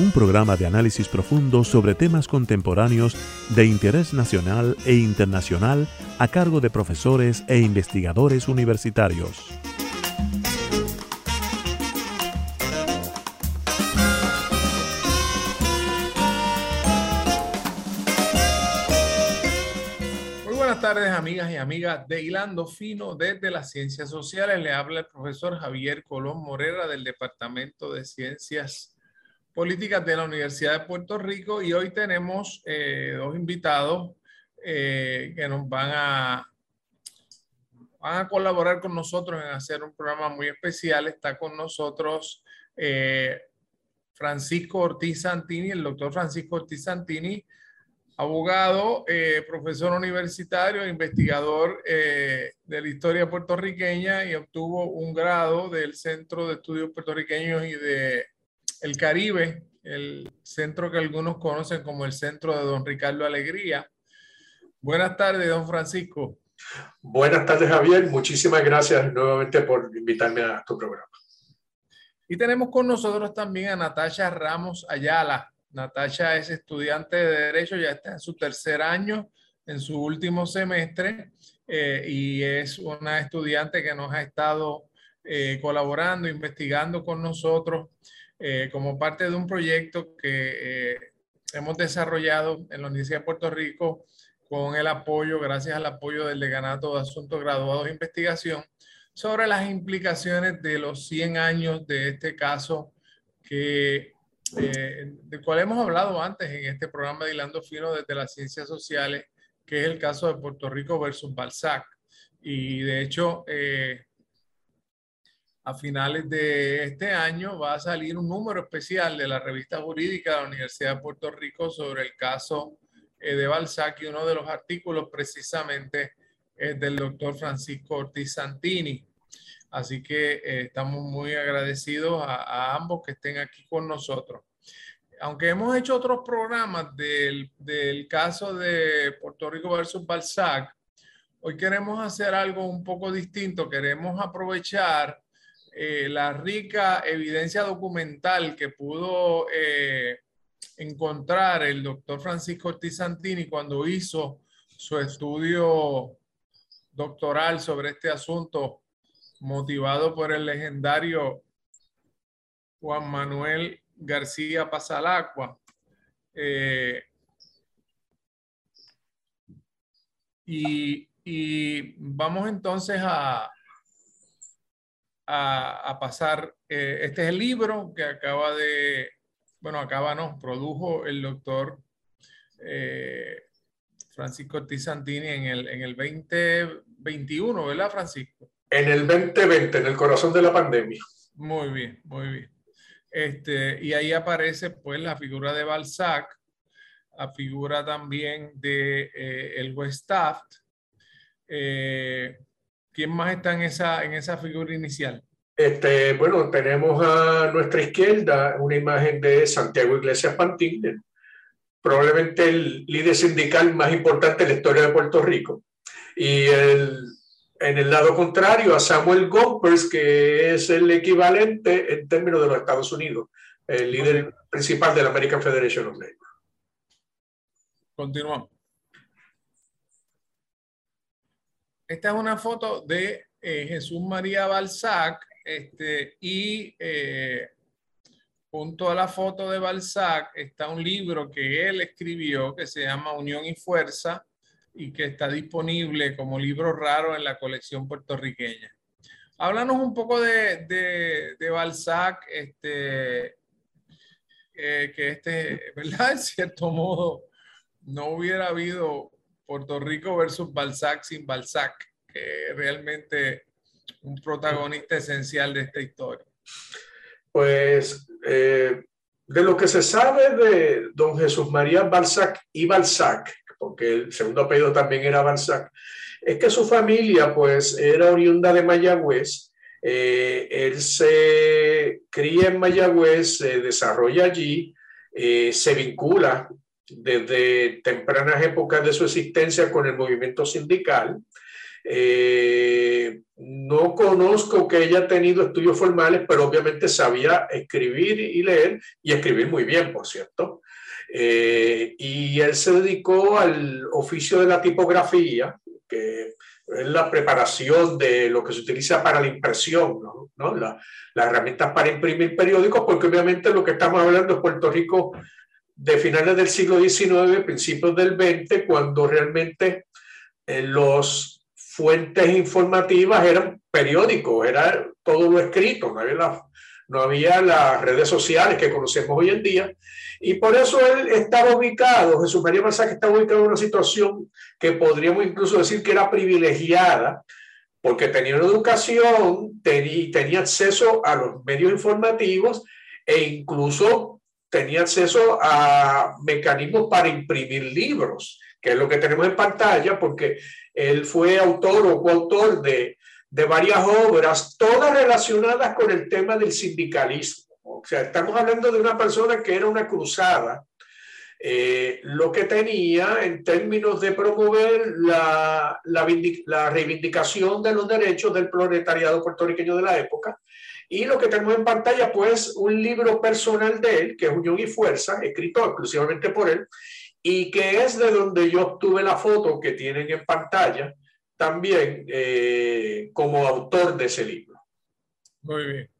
un programa de análisis profundo sobre temas contemporáneos de interés nacional e internacional a cargo de profesores e investigadores universitarios. Muy buenas tardes amigas y amigas de Hilando Fino desde las Ciencias Sociales. Le habla el profesor Javier Colón Morera del Departamento de Ciencias Políticas de la Universidad de Puerto Rico y hoy tenemos eh, dos invitados eh, que nos van a, van a colaborar con nosotros en hacer un programa muy especial. Está con nosotros eh, Francisco Ortiz Santini, el doctor Francisco Ortiz Santini, abogado, profesor universitario, investigador de la historia puertorriqueña y obtuvo un grado del Centro de Estudios Puertorriqueños y de el Caribe, el centro que algunos conocen como el centro de don Ricardo Alegría. Buenas tardes, don Francisco. Buenas tardes, Javier. Muchísimas gracias nuevamente por invitarme a tu programa. Y tenemos con nosotros también a Natasha Ramos Ayala. Natasha es estudiante de Derecho, ya está en su tercer año, en su último semestre, eh, y es una estudiante que nos ha estado eh, colaborando, investigando con nosotros eh, como parte de un proyecto que eh, hemos desarrollado en la Universidad de Puerto Rico con el apoyo, gracias al apoyo del Decanato de Asuntos Graduados de Investigación, sobre las implicaciones de los 100 años de este caso que, eh, del cual hemos hablado antes en este programa de Hilando Fino desde las Ciencias Sociales, que es el caso de Puerto Rico versus Balzac. Y de hecho, eh, a finales de este año va a salir un número especial de la revista jurídica de la Universidad de Puerto Rico sobre el caso eh, de Balzac y uno de los artículos precisamente es del doctor Francisco Ortiz Santini. Así que eh, estamos muy agradecidos a, a, ambos que estén aquí con nosotros. Aunque hemos hecho otros programas del, del caso de Puerto Rico versus Balzac, hoy queremos hacer algo un poco distinto. Queremos aprovechar eh, la rica evidencia documental que pudo eh, encontrar el doctor Francisco Ortiz Santini cuando hizo su estudio doctoral sobre este asunto, motivado por el legendario Juan Manuel García Pasalacua. Eh, y, y vamos entonces a, a, pasar. Eh, este es el libro que acaba de, bueno, acaba no, produjo el doctor eh, Francisco Ortiz Santini en el, en el 2021, ¿verdad, Francisco? En el 2020, en el corazón de la pandemia. Muy bien, muy bien. Este, y ahí aparece pues la figura de Balzac, la figura también de eh, el Westaft, eh, ¿Quién más está en esa, en esa figura inicial? Este, bueno, tenemos a nuestra izquierda una imagen de Santiago Iglesias Pantín, probablemente el líder sindical más importante de la historia de Puerto Rico. Y el, en el lado contrario a Samuel Gompers, que es el equivalente en términos de los Estados Unidos, el líder principal de la American Federation of Labor. Continuamos. Esta es una foto de eh, Jesús María Balzac este, y eh, junto a la foto de Balzac está un libro que él escribió que se llama Unión y Fuerza y que está disponible como libro raro en la colección puertorriqueña. Háblanos un poco de, de, de Balzac, este, eh, que este, ¿verdad? En cierto modo, no hubiera habido Puerto Rico versus Balzac sin Balzac, que realmente un protagonista esencial de esta historia. Pues eh, de lo que se sabe de don Jesús María Balzac y Balzac, porque el segundo apellido también era Balzac, es que su familia pues era oriunda de Mayagüez. Eh, él se cría en Mayagüez, se desarrolla allí, eh, se vincula desde tempranas épocas de su existencia con el movimiento sindical. Eh, no conozco que haya tenido estudios formales, pero obviamente sabía escribir y leer y escribir muy bien, por cierto. Eh, y él se dedicó al oficio de la tipografía, que es la preparación de lo que se utiliza para la impresión, ¿no? ¿no? las herramientas para imprimir periódicos, porque obviamente lo que estamos hablando es Puerto Rico de finales del siglo XIX, principios del XX, cuando realmente eh, los fuentes informativas eran periódicos, era todo lo escrito, no había, no había las redes sociales que conocemos hoy en día. Y por eso él estaba ubicado, Jesús María Balzac estaba ubicado en una situación que podríamos incluso decir que era privilegiada, porque tenía una educación, tenía, tenía acceso a los medios informativos e incluso tenía acceso a mecanismos para imprimir libros, que es lo que tenemos en pantalla, porque él fue autor o coautor de, de varias obras, todas relacionadas con el tema del sindicalismo. O sea, estamos hablando de una persona que era una cruzada, eh, lo que tenía en términos de promover la, la, la, reivindicación de los derechos del proletariado puertorriqueño de la época y lo que tenemos en pantalla, pues, un libro personal de él, que es Unión y Fuerza, escrito exclusivamente por él, y que es de donde yo obtuve la foto que tienen en pantalla, también eh, como autor de ese libro. Muy bien.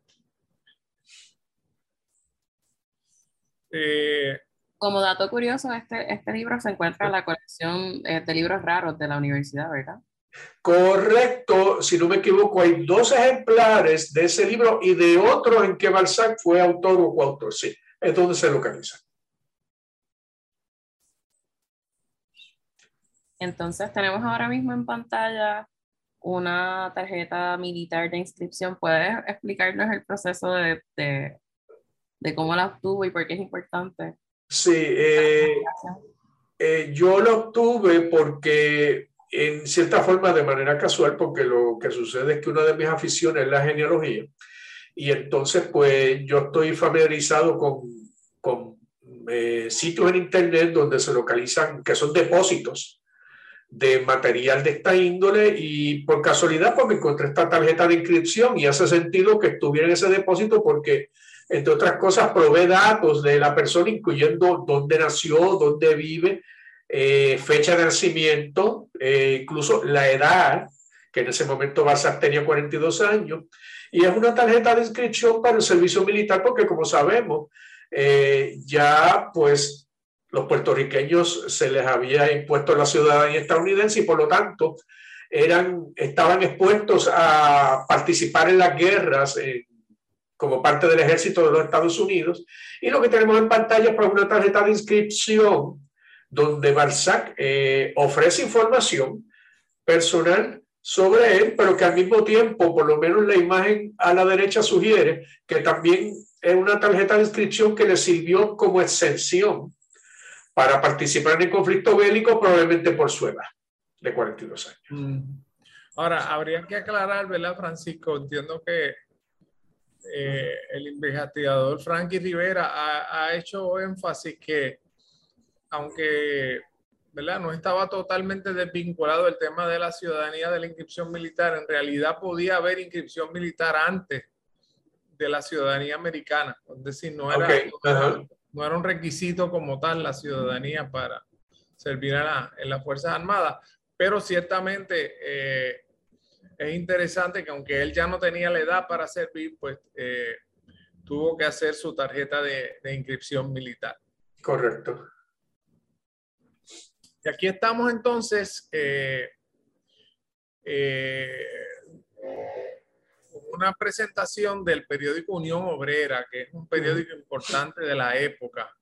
Eh, como dato curioso, este, este libro se encuentra en la colección eh, de libros raros de la universidad, ¿verdad? Correcto, si no me equivoco, hay dos ejemplares de ese libro y de otro en que Balzac fue autor o coautor. Sí, es donde se localiza. Entonces tenemos ahora mismo en pantalla una tarjeta militar de inscripción. ¿Puedes explicarnos el proceso de, de, cómo la obtuvo y por qué es importante? Sí, eh, eh, yo la obtuve porque en cierta forma de manera casual, porque lo que sucede es que una de mis aficiones es la genealogía. Y entonces, pues yo estoy familiarizado con, con eh, sitios en Internet donde se localizan, que son depósitos de material de esta índole y por casualidad pues me encontré esta tarjeta de inscripción y hace sentido que estuviera en ese depósito porque entre otras cosas provee datos de la persona incluyendo dónde nació, dónde vive, eh, fecha de nacimiento, eh, incluso la edad, que en ese momento Balzac tenía 42 años, y es una tarjeta de inscripción para el servicio militar porque como sabemos, eh, ya pues los puertorriqueños se les había impuesto la ciudadanía estadounidense y por lo tanto eran, estaban expuestos a participar en las guerras como parte del ejército de los Estados Unidos. Y lo que tenemos en pantalla es pues, una tarjeta de inscripción donde Balzac eh, ofrece información personal sobre él, pero que al mismo tiempo, por lo menos la imagen a la derecha sugiere que también es una tarjeta de inscripción que le sirvió como exención para participar en el conflicto bélico, probablemente por su edad de 42 años. Mm. Ahora, habría que aclarar, ¿verdad, Francisco? Entiendo que eh, el investigador Frankie Rivera ha, ha hecho énfasis que aunque ¿verdad? no estaba totalmente desvinculado el tema de la ciudadanía de la inscripción militar, en realidad podía haber inscripción militar antes de la ciudadanía americana. Es decir, no era, no, era un requisito como tal la ciudadanía para servir en las Fuerzas Armadas, pero ciertamente eh, es interesante que aunque él ya no tenía la edad para servir, pues eh, tuvo que hacer su tarjeta de, de inscripción militar. Correcto. Y aquí estamos entonces eh, eh, una presentación del periódico Unión Obrera, que es un periódico importante de la época.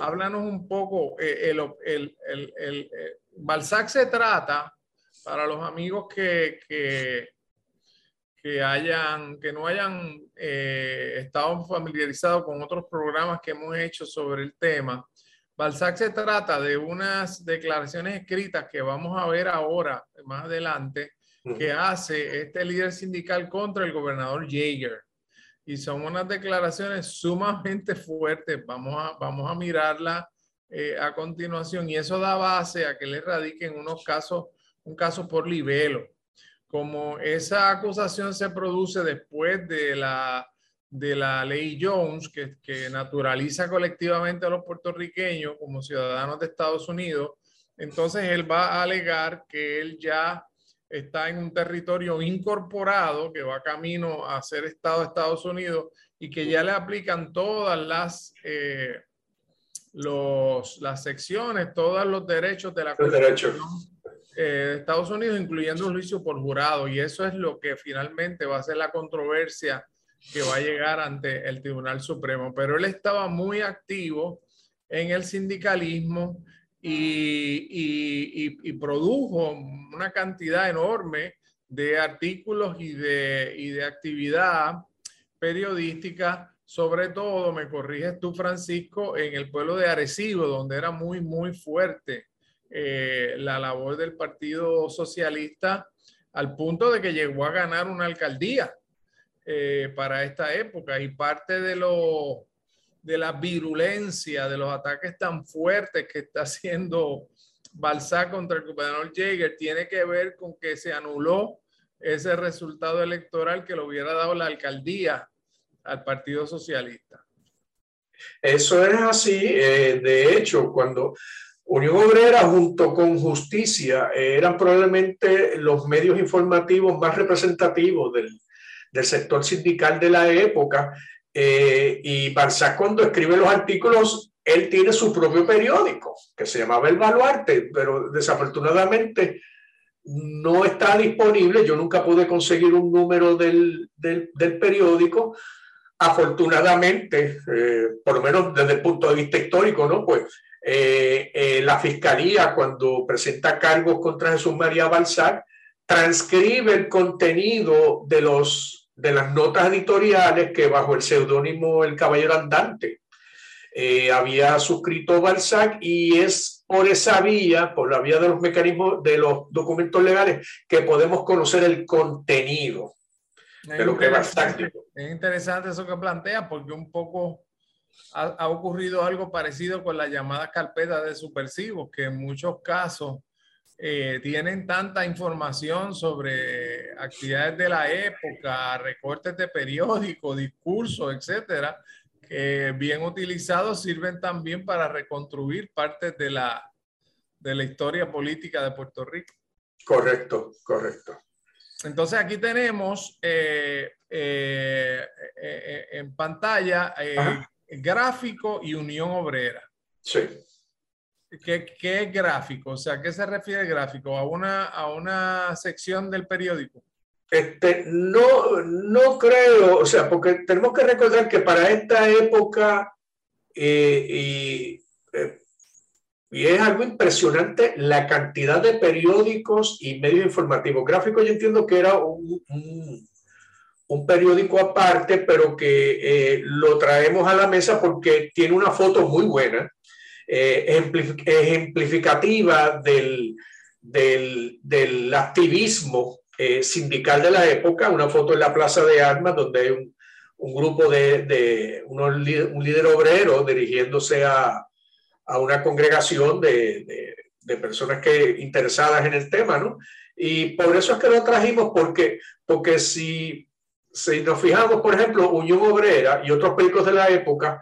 Háblanos un poco, eh, el, el, el, Balzac se trata, para los amigos que, que, que, hayan, que no hayan eh, estado familiarizados con otros programas que hemos hecho sobre el tema, Balzac se trata de unas declaraciones escritas que vamos a ver ahora, más adelante, que hace este líder sindical contra el gobernador Jaeger. Y son unas declaraciones sumamente fuertes. Vamos a, vamos a mirarla eh, a continuación y eso da base a que le radiquen unos casos, un caso por libelo. Como esa acusación se produce después de la, de la ley Jones, que, que naturaliza colectivamente a los puertorriqueños como ciudadanos de Estados Unidos, entonces él va a alegar que él ya está en un territorio incorporado que va camino a ser Estado de Estados Unidos y que ya le aplican todas las eh, los, las secciones, todos los derechos de la Constitución eh, de Estados Unidos, incluyendo un juicio por jurado. Y eso es lo que finalmente va a ser la controversia que va a llegar ante el Tribunal Supremo. Pero él estaba muy activo en el sindicalismo y, produjo una cantidad enorme de artículos y de, y de actividad periodística sobre todo, me corriges tú, Francisco, en el pueblo de Arecibo, donde era muy, muy fuerte eh, la labor del Partido Socialista, al punto de que llegó a ganar una alcaldía eh, para esta época. Y parte de, lo, de la virulencia, de los ataques tan fuertes que está haciendo Balzac contra el gobernador Jaeger, tiene que ver con que se anuló ese resultado electoral que le hubiera dado la alcaldía al Partido Socialista. Eso es así. Eh, de hecho, cuando Unión Obrera junto con Justicia eh, eran probablemente los medios informativos más representativos del, del sector sindical de la época. Eh, y Balzac cuando escribe los artículos, él tiene su propio periódico que se llamaba El Baluarte, pero desafortunadamente no está disponible. Yo nunca pude conseguir un número del, del, periódico afortunadamente, eh, por lo menos desde el punto de vista histórico, ¿no? Pues eh, la fiscalía, cuando presenta cargos contra Jesús María Balzac, transcribe el contenido de, los, de las notas editoriales que bajo el seudónimo El Caballero Andante había suscrito Balzac y es por esa vía, por la vía de los mecanismos de los documentos legales, que podemos conocer el contenido de lo que Balzac dijo. Es interesante eso que plantea porque un poco ha, ocurrido algo parecido con las llamadas carpetas de subversivos, que en muchos casos eh, tienen tanta información sobre actividades de la época, recortes de periódicos, discursos, etcétera, que bien utilizados sirven también para reconstruir partes de la, de la historia política de Puerto Rico. Correcto, correcto. Entonces aquí tenemos eh, eh, en pantalla gráfico y unión obrera. Sí. ¿Qué, ¿Qué, es gráfico? O sea, ¿a qué se refiere el gráfico? ¿A una, a una sección del periódico? Este, no, no creo, o sea, porque tenemos que recordar que para esta época y y es algo impresionante la cantidad de periódicos y medios informativos. Gráfico yo entiendo que era un, un, periódico aparte, pero que eh, lo traemos a la mesa porque tiene una foto muy buena, eh, ejemplificativa del, del, del activismo eh, sindical de la época, una foto en la Plaza de Armas donde hay un, un grupo de, de unos, un líder obrero dirigiéndose a, a una congregación de, de, personas que, interesadas en el tema, ¿no? Y por eso es que lo trajimos, porque, porque si, si nos fijamos, por ejemplo, Unión Obrera y otros periódicos de la época,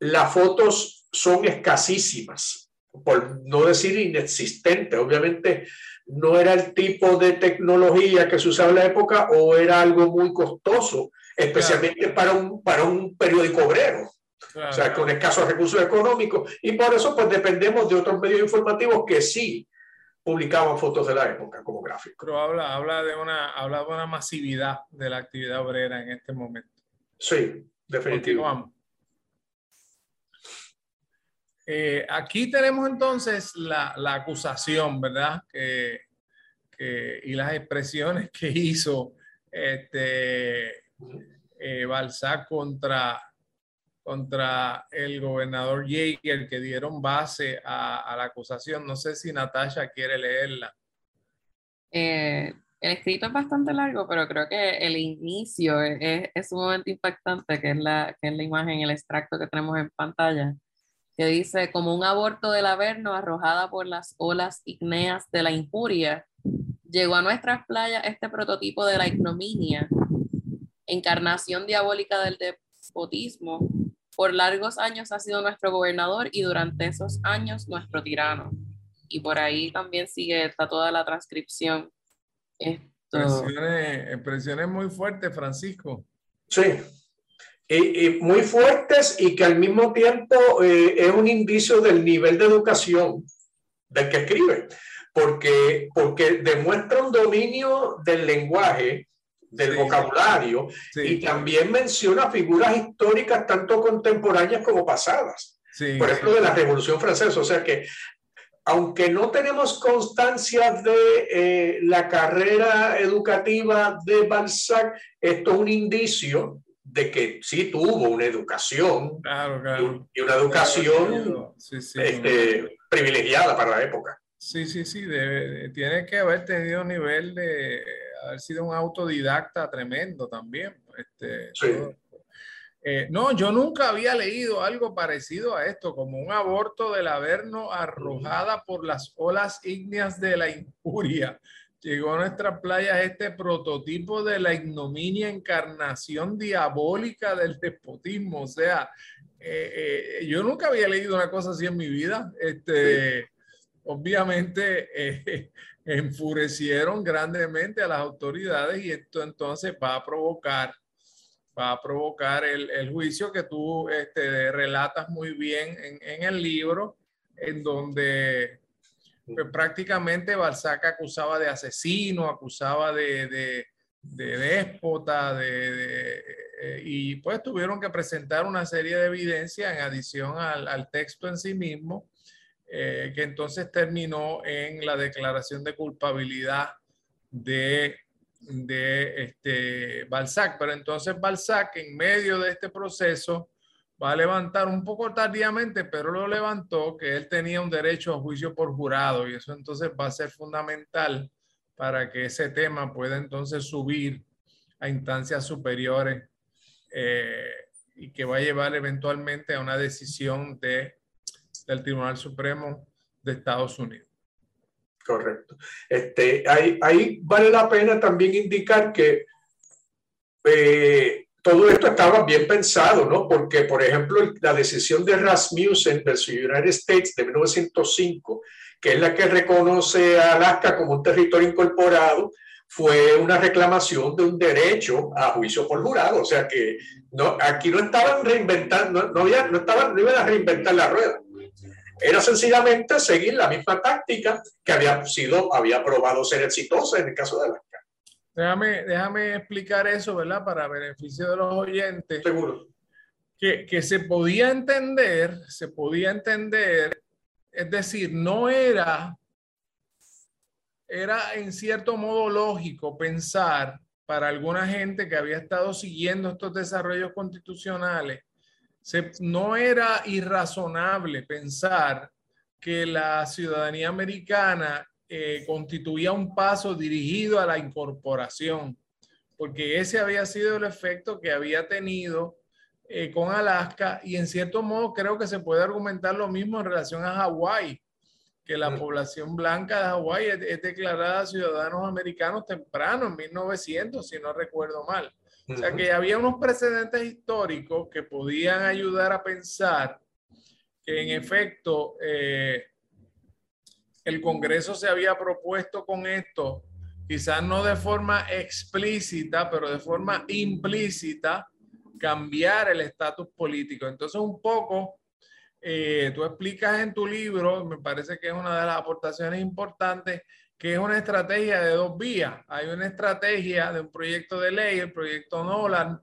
las fotos son escasísimas, por no decir inexistentes. Obviamente no era el tipo de tecnología que se usaba en la época o era algo muy costoso, especialmente para, un, para un periódico obrero. O sea, con escasos recursos económicos. Y por eso, pues dependemos de otros medios informativos que sí publicaban fotos de la época como gráfico. Pero habla, habla, de una, habla de una masividad de la actividad obrera en este momento. Sí, definitivamente. Eh, aquí tenemos entonces la, acusación, ¿verdad? Que, y las expresiones que hizo este, eh, Balzac contra, contra el gobernador Jaeger, que dieron base a, la acusación. No sé si Natasha quiere leerla. Eh, el escrito es bastante largo, pero creo que el inicio es, es sumamente impactante, que es, la, que es la imagen, el extracto que tenemos en pantalla, que dice, como un aborto del Averno arrojada por las olas igneas de la injuria, llegó a nuestras playas este prototipo de la ignominia, encarnación diabólica del despotismo. Por largos años ha sido nuestro gobernador y durante esos años nuestro tirano. Y por ahí también sigue, está toda la transcripción Expresiones, muy fuertes, Francisco. Sí, y, muy fuertes y que al mismo tiempo eh, es un indicio del nivel de educación del que escribe, porque, porque demuestra un dominio del lenguaje, del vocabulario, y también menciona figuras históricas tanto contemporáneas como pasadas. Por ejemplo, de la Revolución Francesa. O sea que aunque no tenemos constancia de eh, la carrera educativa de Balzac, esto es un indicio de que sí tuvo una educación y una educación este, privilegiada para la época. Sí, sí, sí, tiene que haber tenido un nivel de haber sido un autodidacta tremendo también. Este, sí. Eh, no, yo nunca había leído algo parecido a esto, como un aborto del Averno arrojada por las olas ígneas de la injuria. Llegó a nuestra playa este prototipo de la ignominia encarnación diabólica del despotismo. O sea, eh, eh, yo nunca había leído una cosa así en mi vida. Este, Obviamente enfurecieron grandemente a las autoridades y esto entonces va a provocar va a provocar el, el juicio que tú este, relatas muy bien en, en, el libro, en donde pues, prácticamente Balzac acusaba de asesino, acusaba de, de, de déspota, de, eh, y pues tuvieron que presentar una serie de evidencia en adición al, al texto en sí mismo, eh, que entonces terminó en la declaración de culpabilidad de de este Balzac. Pero entonces Balzac, en medio de este proceso, va a levantar un poco tardíamente, pero lo levantó, que él tenía un derecho a juicio por jurado y eso entonces va a ser fundamental para que ese tema pueda entonces subir a instancias superiores eh, y que va a llevar eventualmente a una decisión de, del Tribunal Supremo de Estados Unidos. Correcto. Este, ahí, ahí vale la pena también indicar que eh, todo esto estaba bien pensado, ¿no? Porque, por ejemplo, la decisión de Rasmussen versus United States de 1905, que es la que reconoce a Alaska como un territorio incorporado, fue una reclamación de un derecho a juicio por jurado. O sea que no, aquí no estaban reinventando, no, no, estaban, no iban a reinventar la rueda. Era sencillamente seguir la misma táctica que había sido, había probado ser exitosa en el caso de Alaska. Déjame, déjame explicar eso, ¿verdad? Para beneficio de los oyentes. Seguro. Que, que se podía entender, se podía entender, es decir, no era, era en cierto modo lógico pensar para alguna gente que había estado siguiendo estos desarrollos constitucionales no era irrazonable pensar que la ciudadanía americana eh, constituía un paso dirigido a la incorporación, porque ese había sido el efecto que había tenido eh, con Alaska y en cierto modo creo que se puede argumentar lo mismo en relación a Hawái, que la mm. población blanca de Hawái es, declarada ciudadanos americanos temprano, en 1900, si no recuerdo mal. O sea que había unos precedentes históricos que podían ayudar a pensar que en efecto eh, el Congreso se había propuesto con esto, quizás no de forma explícita, pero de forma implícita, cambiar el estatus político. Entonces un poco, eh, tú explicas en tu libro, me parece que es una de las aportaciones importantes, que es una estrategia de dos vías. Hay una estrategia de un proyecto de ley, el proyecto Nolan,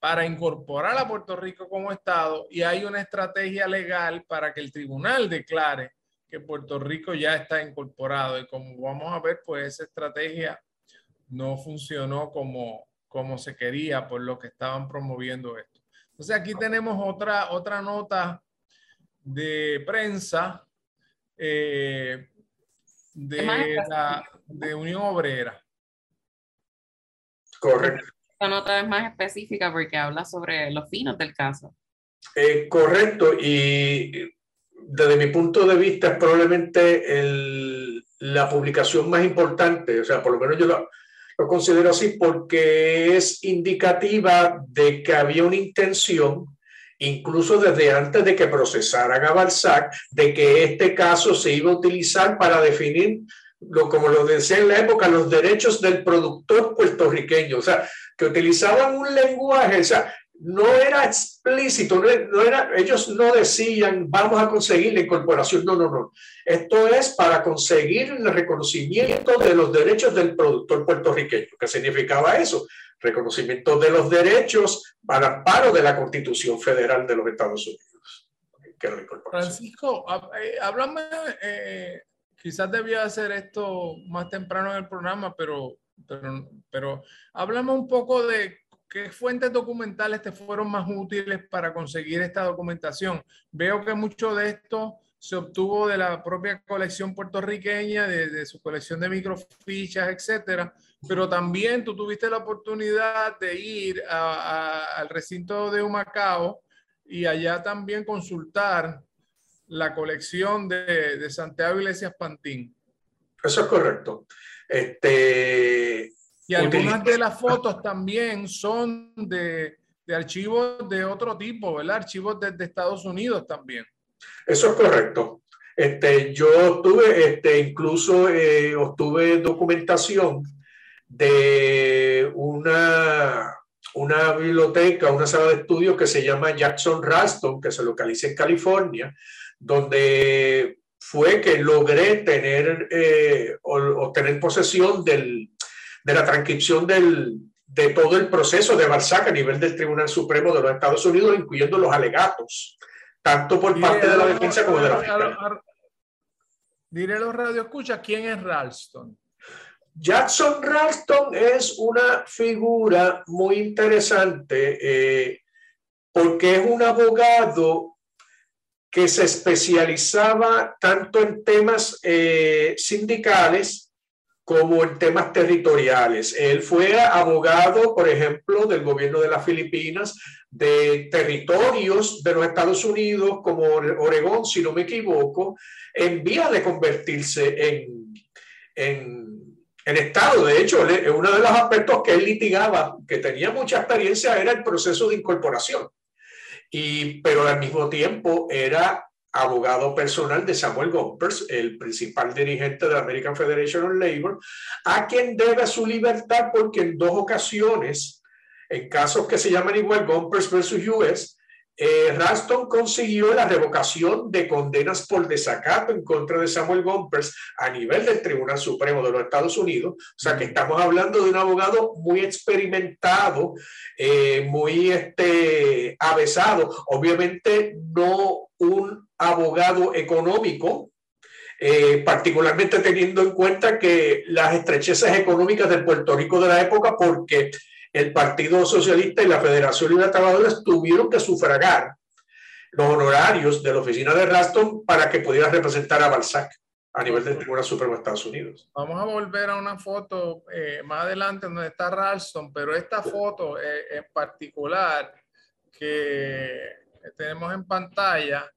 para incorporar a Puerto Rico como Estado y hay una estrategia legal para que el tribunal declare que Puerto Rico ya está incorporado. Y como vamos a ver, pues esa estrategia no funcionó como, como se quería por lo que estaban promoviendo esto. Entonces aquí tenemos otra, otra nota de prensa eh, de, la, de Unión Obrera. Correcto. Esta nota es más específica porque habla sobre los finos del caso. Eh, correcto, y desde mi punto de vista es probablemente el, la publicación más importante, o sea, por lo menos yo lo, lo considero así porque es indicativa de que había una intención incluso desde antes de que procesaran a Balzac, de que este caso se iba a utilizar para definir, lo, como lo decía en la época, los derechos del productor puertorriqueño, o sea, que utilizaban un lenguaje, o sea, no era explícito, no, era, ellos no decían vamos a conseguir la incorporación, no, no, no. Esto es para conseguir el reconocimiento de los derechos del productor puertorriqueño. ¿Qué significaba eso? Reconocimiento de los derechos para amparo de la Constitución Federal de los Estados Unidos. Francisco, eh, háblame, eh, quizás debía hacer esto más temprano en el programa, pero, pero, pero háblame un poco de ¿Qué fuentes documentales te fueron más útiles para conseguir esta documentación? Veo que mucho de esto se obtuvo de la propia colección puertorriqueña, de, su colección de microfichas, etcétera, pero también tú tuviste la oportunidad de ir al recinto de Humacao y allá también consultar la colección de, de Santiago Iglesias Pantín. Eso es correcto. Este, y algunas de las fotos también son de, de, archivos de otro tipo, ¿verdad? Archivos de, Estados Unidos también. Eso es correcto. Este, yo tuve, este, incluso eh, obtuve documentación de una, una biblioteca, una sala de estudio que se llama Jackson Ralston, que se localiza en California, donde fue que logré tener eh, o, tener posesión del, de la transcripción del, de todo el proceso de Balzac a nivel del Tribunal Supremo de los Estados Unidos, incluyendo los alegatos, tanto por parte de la defensa como de la fiscalía. Diré los radioescuchas, ¿quién es Ralston? Jackson Ralston es una figura muy interesante eh, porque es un abogado que se especializaba tanto en temas eh, sindicales como en temas territoriales. Él fue abogado, por ejemplo, del gobierno de las Filipinas, de territorios de los Estados Unidos, como Oregón, si no me equivoco, en vía de convertirse en, en, en Estado. De hecho, uno de los aspectos que él litigaba, que tenía mucha experiencia, era el proceso de incorporación. Y, pero al mismo tiempo era abogado personal de Samuel Gompers, el principal dirigente de la American Federation of Labor, a quien debe su libertad porque en dos ocasiones, en casos que se llaman igual Gompers versus US, eh, Raston consiguió la revocación de condenas por desacato en contra de Samuel Gompers a nivel del Tribunal Supremo de los Estados Unidos. O sea que estamos hablando de un abogado muy experimentado, eh, muy este, avesado. Obviamente no un abogado económico, eh, particularmente teniendo en cuenta que las estrechezas económicas de Puerto Rico de la época, porque el Partido Socialista y la Federación de Trabajadores tuvieron que sufragar los honorarios de la oficina de Raston para que pudiera representar a Balzac a nivel del Tribunal Supremo de Estados Unidos. Vamos a volver a una foto eh, más adelante donde está Ralston, pero esta foto eh, en particular que tenemos en pantalla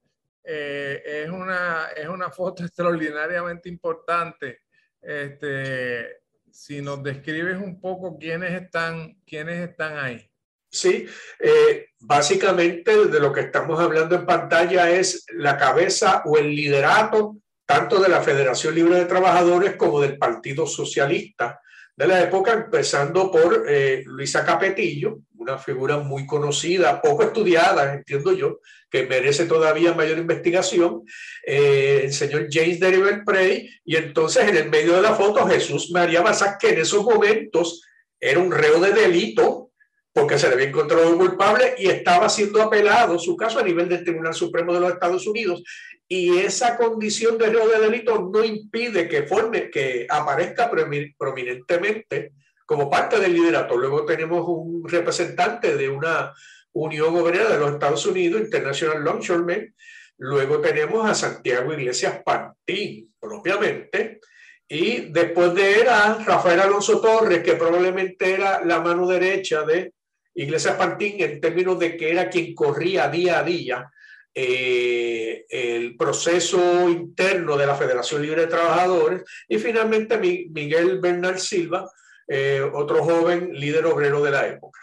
eh, es, una, es una foto extraordinariamente importante. Este, si nos describes un poco quiénes están, quiénes están ahí. Sí, eh, básicamente de lo que estamos hablando en pantalla es la cabeza o el liderato tanto de la Federación Libre de Trabajadores como del Partido Socialista de la época, empezando por eh, Luisa Capetillo, una figura muy conocida, poco estudiada, entiendo yo, que merece todavía mayor investigación, eh, el señor James Derrivel Prey, y entonces en el medio de la foto Jesús María Basac, que en esos momentos era un reo de delito, porque se le había encontrado culpable y estaba siendo apelado su caso a nivel del Tribunal Supremo de los Estados Unidos. Y esa condición de reo de delito no impide que forme, que aparezca prominentemente como parte del liderato. Luego tenemos un representante de una Unión Obrera de los Estados Unidos, International Longshoremen. Luego tenemos a Santiago Iglesias Pantín, propiamente. Y después de él a Rafael Alonso Torres, que probablemente era la mano derecha de Iglesias Pantín en términos de que era quien corría día a día eh, el proceso interno de la Federación Libre de Trabajadores y finalmente Miguel Bernal Silva, eh, otro joven líder obrero de la época.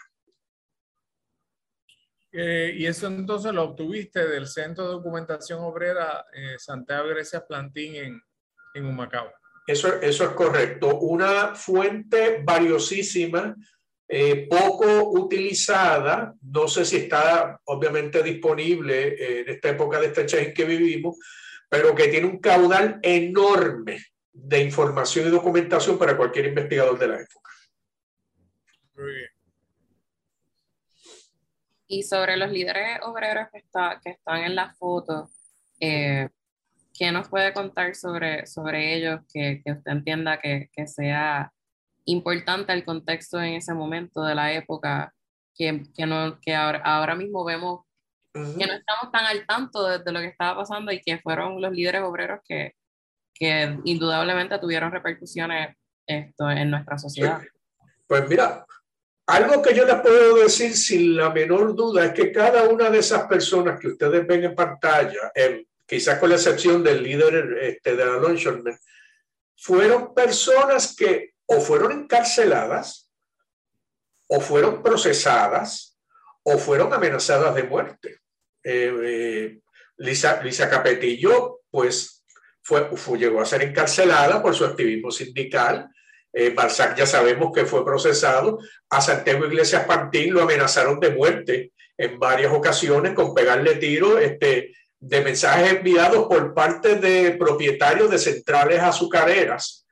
Eh, y eso entonces lo obtuviste del Centro de Documentación Obrera Santiago Grecia Plantín en, en Humacao. Eso, eso es correcto. Una fuente valiosísima eh, poco utilizada, no sé si está obviamente disponible en esta época de estrechez en que vivimos, pero que tiene un caudal enorme de información y documentación para cualquier investigador de la época. Muy bien. Y sobre los líderes obreros que, está, que están en la foto, eh, ¿qué nos puede contar sobre, sobre ellos que, que usted entienda que, que sea importante el contexto en ese momento de la época, que, que, no, que ahora, ahora mismo vemos que no estamos tan al tanto de, de, lo que estaba pasando y que fueron los líderes obreros que, que indudablemente tuvieron repercusiones esto en nuestra sociedad. Pues mira, algo que yo les puedo decir sin la menor duda es que cada una de esas personas que ustedes ven en pantalla, eh, quizás con la excepción del líder este, de la Longshoremen, fueron personas que o fueron encarceladas, o fueron procesadas, o fueron amenazadas de muerte. Eh, eh, Lisa, Lisa, Capetillo, pues, fue, llegó a ser encarcelada por su activismo sindical. Eh, Balzac ya sabemos que fue procesado. A Santiago Iglesias Pantín lo amenazaron de muerte en varias ocasiones con pegarle tiro este, de mensajes enviados por parte de propietarios de centrales azucareras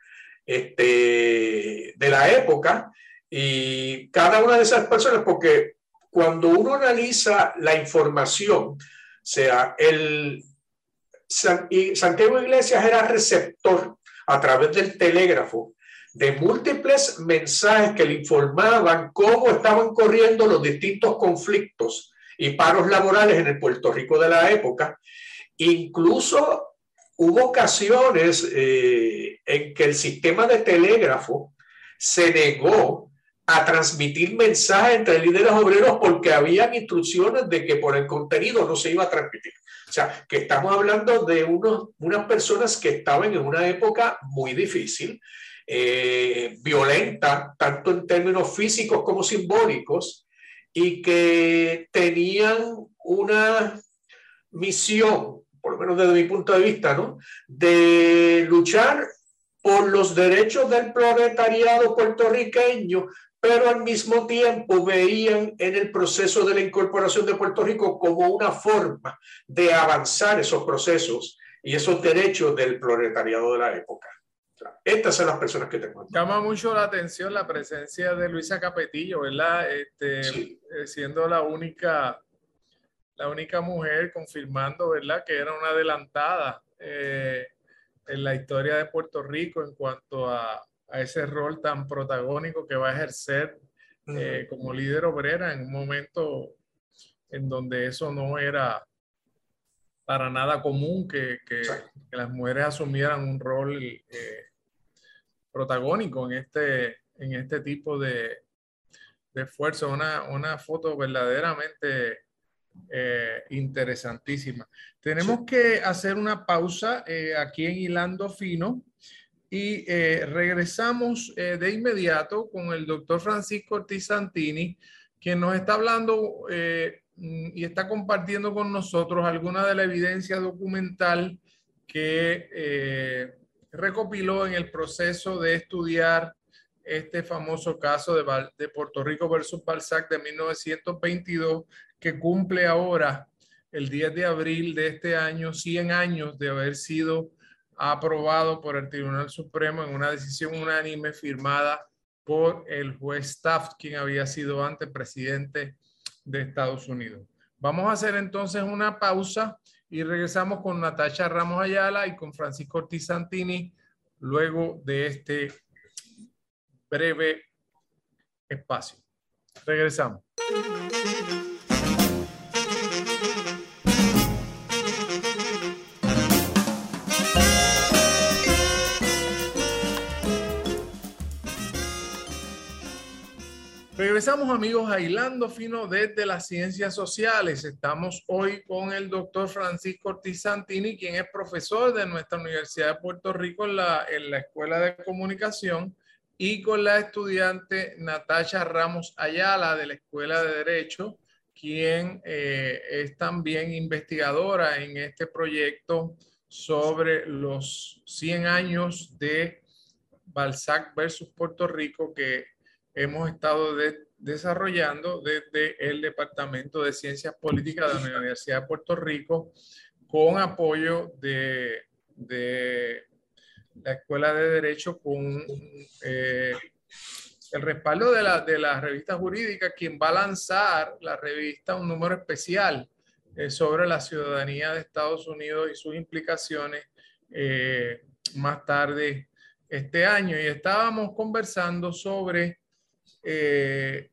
este, de la época y cada una de esas personas, porque cuando uno analiza la información, sea, el Santiago Iglesias era receptor a través del telégrafo de múltiples mensajes que le informaban cómo estaban corriendo los distintos conflictos y paros laborales en el Puerto Rico de la época, incluso hubo ocasiones eh, en que el sistema de telégrafo se negó a transmitir mensajes entre líderes obreros porque habían instrucciones de que por el contenido no se iba a transmitir. O sea, que estamos hablando de unos, unas personas que estaban en una época muy difícil, eh, violenta, tanto en términos físicos como simbólicos, y que tenían una misión por lo menos desde mi punto de vista, ¿no? De luchar por los derechos del proletariado puertorriqueño, pero al mismo tiempo veían en el proceso de la incorporación de Puerto Rico como una forma de avanzar esos procesos y esos derechos del proletariado de la época. estas son las personas que tengo. Llama mucho la atención la presencia de Luisa Capetillo, ¿verdad? Este, eh, Siendo la única la única mujer confirmando, ¿verdad?, que era una adelantada eh, en la historia de Puerto Rico en cuanto a, a, ese rol tan protagónico que va a ejercer eh, como líder obrera en un momento en donde eso no era para nada común que, que, las mujeres asumieran un rol eh, protagónico en este, en este tipo de, de esfuerzo. Una, una foto verdaderamente eh, interesantísima. Tenemos que hacer una pausa aquí en Hilando Fino y eh, regresamos de inmediato con el doctor Francisco Ortiz Santini, quien nos está hablando y está compartiendo con nosotros alguna de la evidencia documental que recopiló en el proceso de estudiar este famoso caso de, de Puerto Rico versus Balzac de 1922, que cumple ahora el 10 de abril de este año 100 años de haber sido aprobado por el Tribunal Supremo en una decisión unánime firmada por el juez Taft, quien había sido antes presidente de Estados Unidos. Vamos a hacer entonces una pausa y regresamos con Natasha Ramos Ayala y con Francisco Ortiz Santini luego de este breve espacio. Regresamos. Regresamos amigos a Hilando Fino desde las ciencias sociales. Estamos hoy con el doctor Francisco Ortiz Santini, quien es profesor de nuestra Universidad de Puerto Rico en la, en la Escuela de Comunicación y con la estudiante Natasha Ramos Ayala de la Escuela de Derecho, quien eh, es también investigadora en este proyecto sobre los 100 años de Balzac versus Puerto Rico que hemos estado desarrollando desde el Departamento de Ciencias Políticas de la Universidad de Puerto Rico con apoyo de, la Escuela de Derecho con eh, el respaldo de la, de la revista jurídica, quien va a lanzar la revista un número especial eh, sobre la ciudadanía de Estados Unidos y sus implicaciones eh, más tarde este año. Y estábamos conversando sobre eh,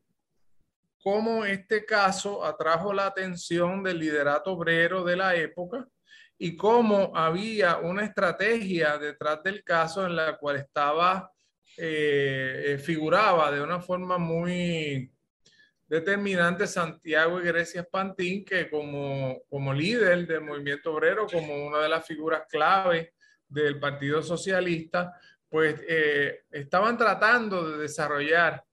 cómo este caso atrajo la atención del liderato obrero de la época y cómo había una estrategia detrás del caso en la cual estaba, eh, eh, figuraba de una forma muy determinante Santiago Iglesias Pantín, que como, como líder del movimiento obrero, como una de las figuras clave del Partido Socialista, pues eh, estaban tratando de desarrollar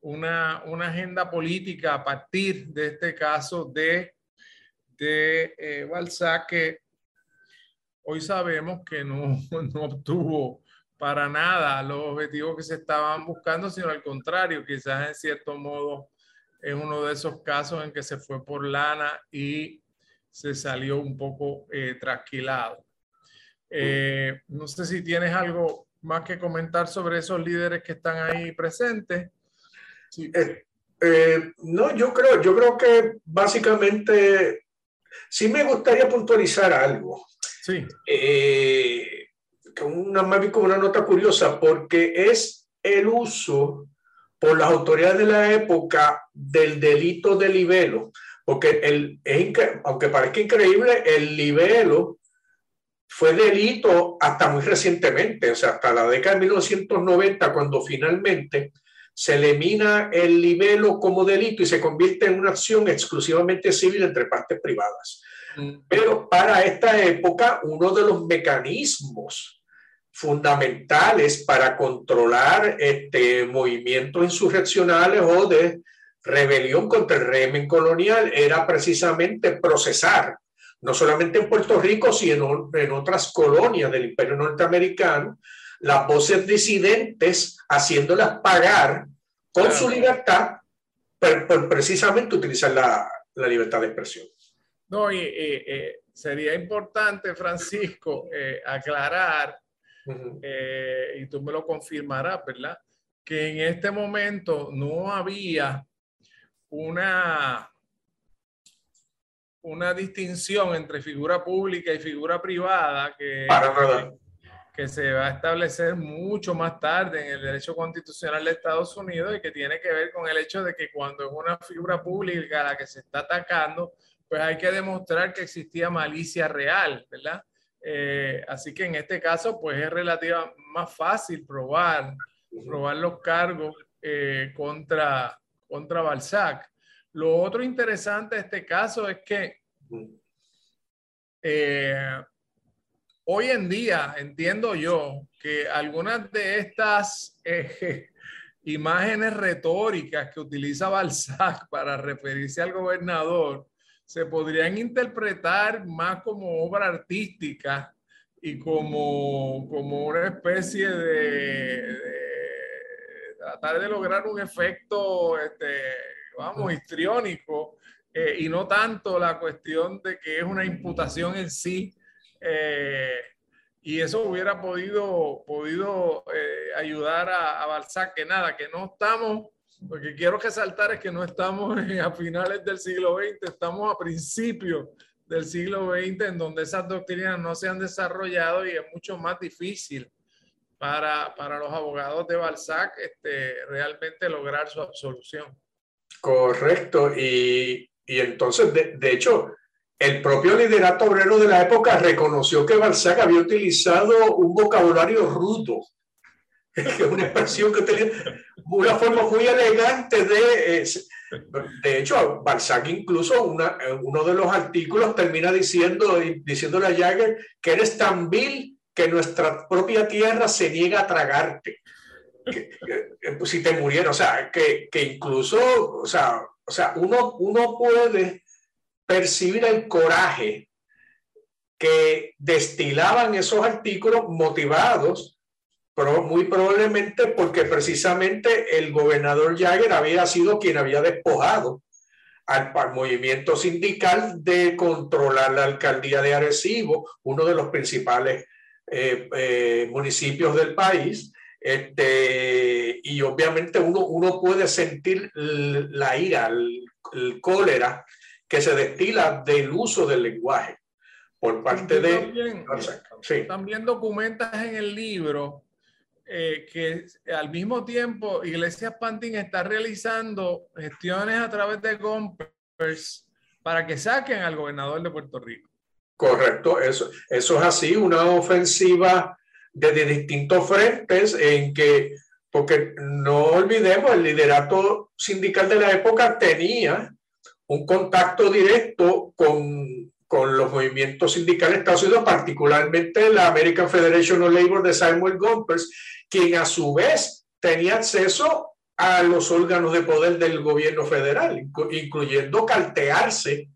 una, una, agenda política a partir de este caso de, de eh, Balzac, que hoy sabemos que no, no obtuvo para nada los objetivos que se estaban buscando, sino al contrario, quizás en cierto modo es uno de esos casos en que se fue por lana y se salió un poco eh, trasquilado. Eh, no sé si tienes algo más que comentar sobre esos líderes que están ahí presentes. Eh, eh, no, yo creo, yo creo que básicamente sí me gustaría puntualizar algo. Sí. Eh, una, más bien como una nota curiosa, porque es el uso por las autoridades de la época del delito de libelo, porque el, aunque parezca increíble, el libelo fue delito hasta muy recientemente, o sea, hasta la década de 1990, cuando finalmente se elimina el libelo como delito y se convierte en una acción exclusivamente civil entre partes privadas. Mm. Pero para esta época, uno de los mecanismos fundamentales para controlar este, movimientos insurreccionales o de rebelión contra el régimen colonial era precisamente procesar, no solamente en Puerto Rico, sino en otras colonias del imperio norteamericano, las voces disidentes haciéndolas pagar con su libertad por, precisamente utilizar la, la, libertad de expresión. No, y, eh, sería importante, Francisco, eh, aclarar, eh, y tú me lo confirmarás, ¿verdad? Que en este momento no había una, una distinción entre figura pública y figura privada que, que se va a establecer mucho más tarde en el derecho constitucional de Estados Unidos y que tiene que ver con el hecho de que cuando es una figura pública a la que se está atacando, pues hay que demostrar que existía malicia real, ¿verdad? Eh, así que en este caso, pues es relativamente más fácil probar, probar los cargos eh, contra, contra Balzac. Lo otro interesante de este caso es que eh, hoy en día entiendo yo que algunas de estas eh, imágenes retóricas que utiliza Balzac para referirse al gobernador se podrían interpretar más como obra artística y como, como una especie de, tratar de lograr un efecto, este, vamos, histriónico eh, y no tanto la cuestión de que es una imputación en sí eh, y eso hubiera podido, podido eh, ayudar a, a, Balzac, que nada, que no estamos, lo que quiero resaltar es que no estamos a finales del siglo XX, estamos a principios del siglo XX, en donde esas doctrinas no se han desarrollado y es mucho más difícil para, para los abogados de Balzac este, realmente lograr su absolución. Correcto, y, y entonces, de, de, hecho, el propio liderato obrero de la época reconoció que Balzac había utilizado un vocabulario rudo, que es una expresión que tenía una forma muy elegante de... de hecho, Balzac incluso una, uno de los artículos termina diciendo, diciéndole a Jagger que eres tan vil que nuestra propia tierra se niega a tragarte. Que, pues, si te muriera, o sea, que, que incluso, o sea, o sea uno, uno puede percibir el coraje que destilaban esos artículos motivados, muy probablemente porque precisamente el gobernador Jagger había sido quien había despojado al, movimiento sindical de controlar la alcaldía de Arecibo, uno de los principales eh, eh, municipios del país. Este, y obviamente uno, uno puede sentir la ira, el cólera que se destila del uso del lenguaje por parte de... También, sí. también documentas en el libro eh, que al mismo tiempo Iglesias Pantin está realizando gestiones a través de Gompers para que saquen al gobernador de Puerto Rico. Correcto, eso, eso es así, una ofensiva desde distintos frentes en que, porque no olvidemos, el liderato sindical de la época tenía un contacto directo con, con los movimientos sindicales de Estados Unidos, particularmente la American Federation of Labor de Samuel Gompers, quien a su vez tenía acceso a los órganos de poder del gobierno federal, incluyendo caltearse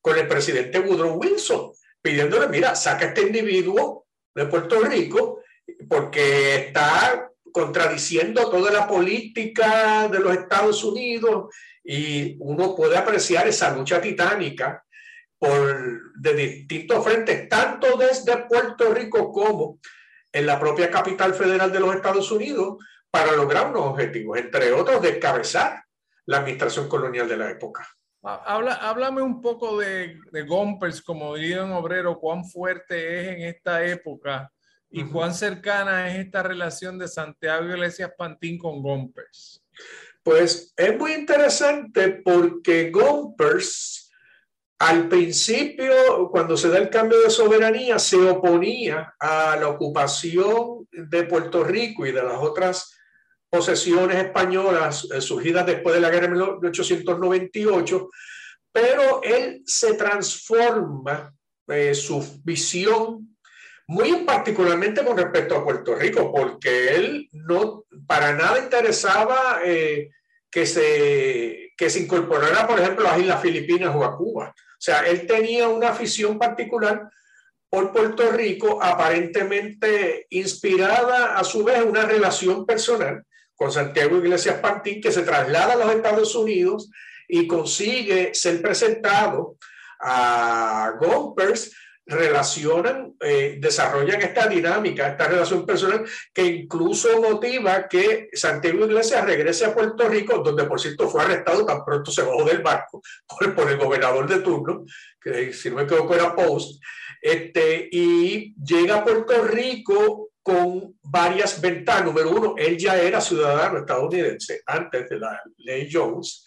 con el presidente Woodrow Wilson, pidiéndole, mira, saca este individuo de Puerto Rico porque está contradiciendo toda la política de los Estados Unidos y uno puede apreciar esa lucha titánica por, de distintos frentes, tanto desde Puerto Rico como en la propia capital federal de los Estados Unidos, para lograr unos objetivos, entre otros, descabezar la administración colonial de la época. Habla, háblame un poco de, de Gompers, como diría un obrero, cuán fuerte es en esta época y cuán cercana es esta relación de Santiago Iglesias Pantín con Gompers. Pues es muy interesante porque Gompers al principio, cuando se da el cambio de soberanía, se oponía a la ocupación de Puerto Rico y de las otras posesiones españolas eh, surgidas después de la guerra de 1898, pero él se transforma eh, su visión muy particularmente con respecto a Puerto Rico, porque él no para nada interesaba eh, que, se, que se incorporara, por ejemplo, a las Islas Filipinas o a Cuba. O sea, él tenía una afición particular por Puerto Rico, aparentemente inspirada a su vez en una relación personal con Santiago Iglesias Pantín, que se traslada a los Estados Unidos y consigue ser presentado a Gompers relacionan, eh, desarrollan esta dinámica, esta relación personal que incluso motiva que Santiago Iglesias regrese a Puerto Rico, donde por cierto fue arrestado tan pronto se bajó del barco por, por el gobernador de turno, que si no me equivoco era Post, este, y llega a Puerto Rico con varias ventajas. Número uno, él ya era ciudadano estadounidense antes de la ley Jones.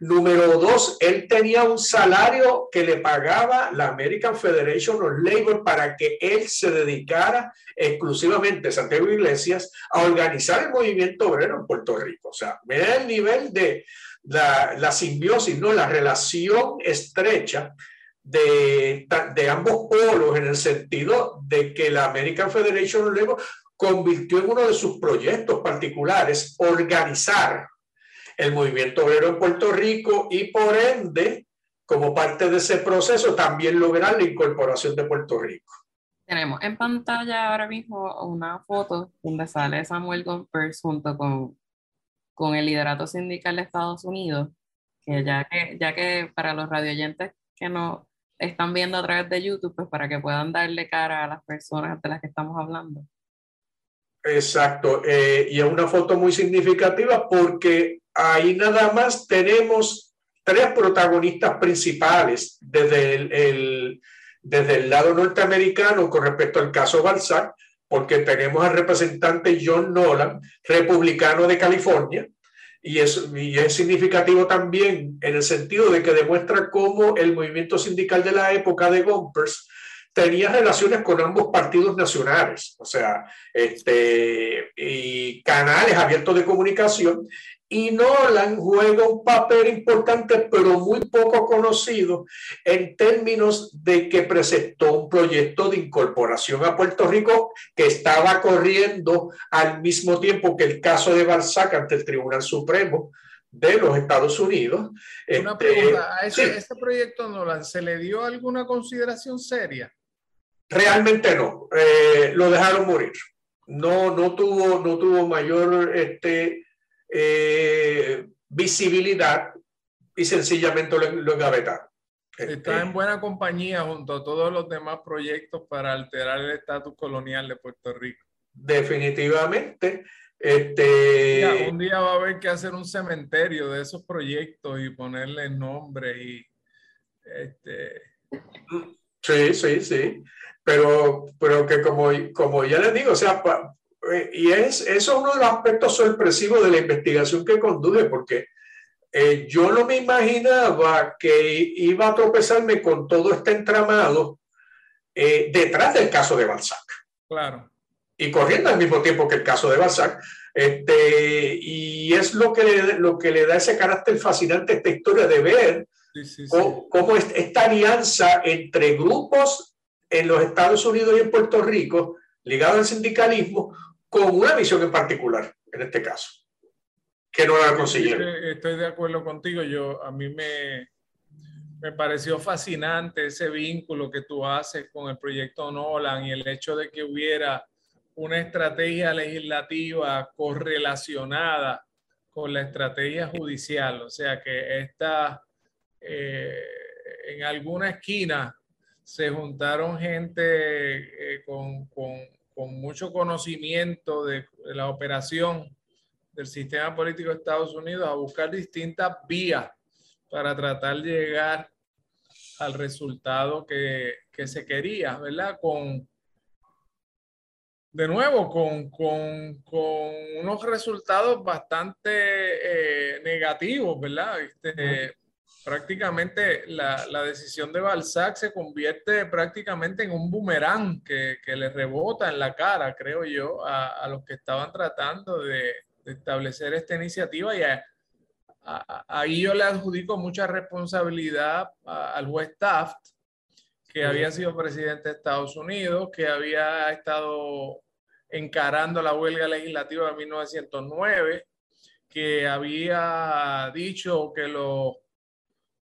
Número dos, él tenía un salario que le pagaba la American Federation of Labor para que él se dedicara exclusivamente, Santiago Iglesias, a organizar el movimiento obrero en Puerto Rico. O sea, mira el nivel de la, la simbiosis, ¿no? la relación estrecha de, de ambos polos en el sentido de que la American Federation of Labor convirtió en uno de sus proyectos particulares organizar el movimiento obrero en Puerto Rico y por ende, como parte de ese proceso, también lograr la incorporación de Puerto Rico. Tenemos en pantalla ahora mismo una foto donde sale Samuel Gompers junto con, con el liderato sindical de Estados Unidos, que ya que, ya que para los radioyentes que no están viendo a través de YouTube, pues para que puedan darle cara a las personas de las que estamos hablando. Exacto, eh, y es una foto muy significativa porque ahí nada más tenemos tres protagonistas principales desde el, desde el lado norteamericano con respecto al caso Balzac. porque tenemos al representante John Nolan, republicano de California, y es, y es significativo también en el sentido de que demuestra cómo el movimiento sindical de la época de Gompers tenía relaciones con ambos partidos nacionales, o sea, este, y canales abiertos de comunicación, y Nolan juega un papel importante, pero muy poco conocido en términos de que presentó un proyecto de incorporación a Puerto Rico que estaba corriendo al mismo tiempo que el caso de Balzac ante el Tribunal Supremo de los Estados Unidos. Una este, pregunta, ¿a ese, ese proyecto Nolan se le dio alguna consideración seria? Realmente no, eh, lo dejaron morir. No, no, tuvo, no tuvo mayor este, eh, visibilidad y sencillamente lo, lo engavetaron. Está este, en buena compañía junto a todos los demás proyectos para alterar el estatus colonial de Puerto Rico. Definitivamente. Este... un día va a haber que hacer un cementerio de esos proyectos y ponerle nombre y este... Sí, sí, sí pero, pero que como, como ya les digo, o sea, eh, y es, eso es uno de los aspectos sorpresivos de la investigación que conduje, porque eh, yo no me imaginaba que iba a tropezarme con todo este entramado eh, detrás del caso de Balzac. Claro. Y corriendo al mismo tiempo que el caso de Balzac. Este, y es lo que, le, lo que le da ese carácter fascinante a esta historia de ver cómo, cómo esta alianza entre grupos en los Estados Unidos y en Puerto Rico ligado al sindicalismo con una visión en particular, en este caso, que no la consiguieron. Estoy de acuerdo contigo. Yo, a mí me, me pareció fascinante ese vínculo que tú haces con el proyecto Nolan y el hecho de que hubiera una estrategia legislativa correlacionada con la estrategia judicial. O sea que esta, eh, en alguna esquina, se juntaron gente eh, con, con, con, mucho conocimiento de, la operación del sistema político de Estados Unidos a buscar distintas vías para tratar de llegar al resultado que, que se quería, ¿verdad? Con, de nuevo, con, con, con unos resultados bastante eh, negativos, ¿verdad? Este, prácticamente la, la, decisión de Balzac se convierte prácticamente en un boomerang que, que le rebota en la cara, creo yo, a, a los que estaban tratando de, de establecer esta iniciativa. Y ahí yo le adjudico mucha responsabilidad al juez Taft, que había sido presidente de Estados Unidos, que había estado encarando la huelga legislativa de 1909, que había dicho que los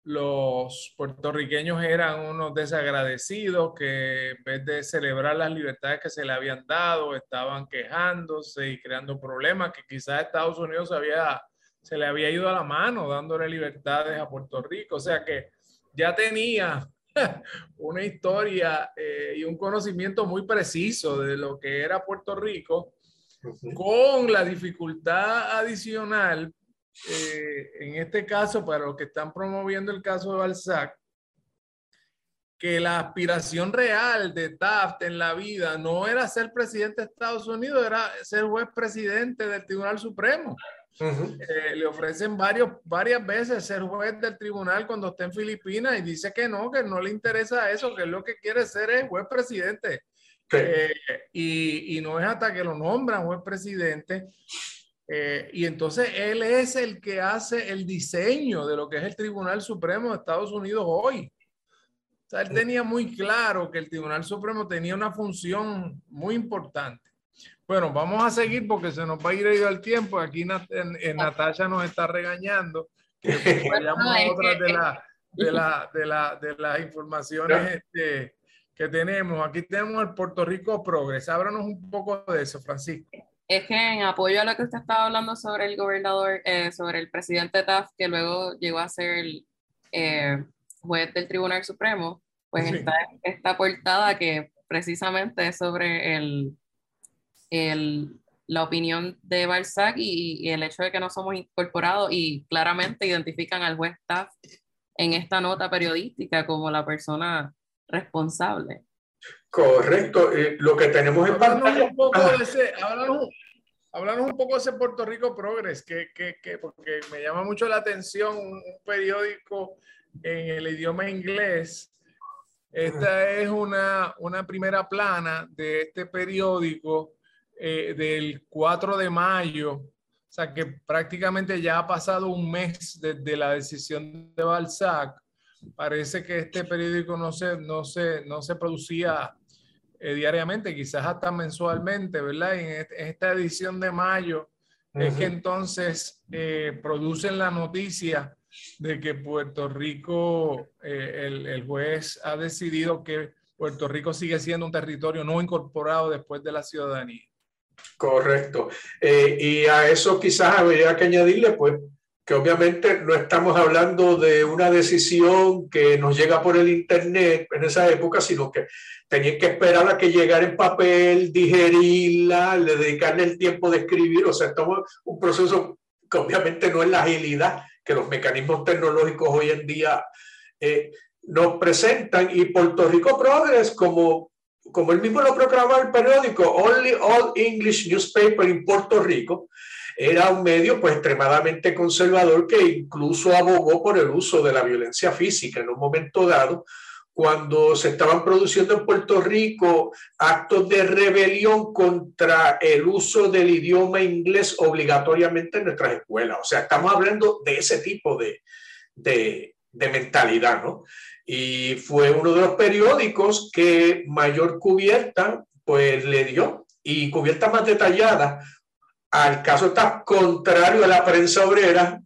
los puertorriqueños eran unos desagradecidos que en vez de celebrar las libertades que se le habían dado, estaban quejándose y creando problemas que quizás Estados Unidos había, se le había ido a la mano dándole libertades a Puerto Rico. O sea que ya tenía una historia eh, y un conocimiento muy preciso de lo que era Puerto Rico, con la dificultad adicional eh, en este caso, para los que están promoviendo el caso de Balzac, que la aspiración real de Taft en la vida no era ser presidente de Estados Unidos, era ser juez presidente del Tribunal Supremo. Eh, le ofrecen varios, varias veces ser juez del tribunal cuando está en Filipinas y dice que no, que no le interesa eso, que lo que quiere ser es juez presidente. Eh, y, y, no es hasta que lo nombran juez presidente eh, y entonces él es el que hace el diseño de lo que es el Tribunal Supremo de Estados Unidos hoy. O sea, él tenía muy claro que el Tribunal Supremo tenía una función muy importante. Bueno, vamos a seguir porque se nos va a ir el tiempo. Aquí en, Natasha nos está regañando que vayamos a otras de, la, de, la, de, la, de las informaciones este, que tenemos. Aquí tenemos el Puerto Rico Progress. Háblanos un poco de eso, Francisco es que en apoyo a lo que usted estaba hablando sobre el gobernador, eh, sobre el presidente Taft, que luego llegó a ser el eh, juez del Tribunal Supremo, pues está esta portada que precisamente es sobre el, el, la opinión de Balzac y, y, el hecho de que no somos incorporados y claramente identifican al juez Taft en esta nota periodística como la persona responsable. Correcto. Eh, lo que tenemos en pantalla. Un poco de ese, háblanos, un poco de ese Puerto Rico Progress, que, que, que, porque me llama mucho la atención un, periódico en el idioma inglés. Esta es una, una primera plana de este periódico eh, del 4 de mayo. O sea que prácticamente ya ha pasado un mes desde la decisión de Balzac. Parece que este periódico no se, no se, no se producía eh, diariamente, quizás hasta mensualmente, ¿verdad? En, esta edición de mayo es que entonces eh, producen la noticia de que Puerto Rico, eh, el, el, juez ha decidido que Puerto Rico sigue siendo un territorio no incorporado después de la ciudadanía. Correcto. y a eso quizás habría que añadirle, pues, que obviamente no estamos hablando de una decisión que nos llega por el Internet en esa época, sino que tenían que esperar a que llegara en papel, digerirla, le dedicarle el tiempo de escribir, o sea, estamos un proceso que obviamente no es la agilidad que los mecanismos tecnológicos hoy en día eh, nos presentan. Y Puerto Rico Progress como como él mismo lo proclamó el periódico Only All English Newspaper en Puerto Rico, era un medio pues extremadamente conservador que incluso abogó por el uso de la violencia física en un momento dado, cuando se estaban produciendo en Puerto Rico actos de rebelión contra el uso del idioma inglés obligatoriamente en nuestras escuelas. O sea, estamos hablando de ese tipo de, de, de mentalidad, ¿no? Y fue uno de los periódicos que mayor cubierta pues le dio y cubierta más detallada al caso está contrario a la prensa obrera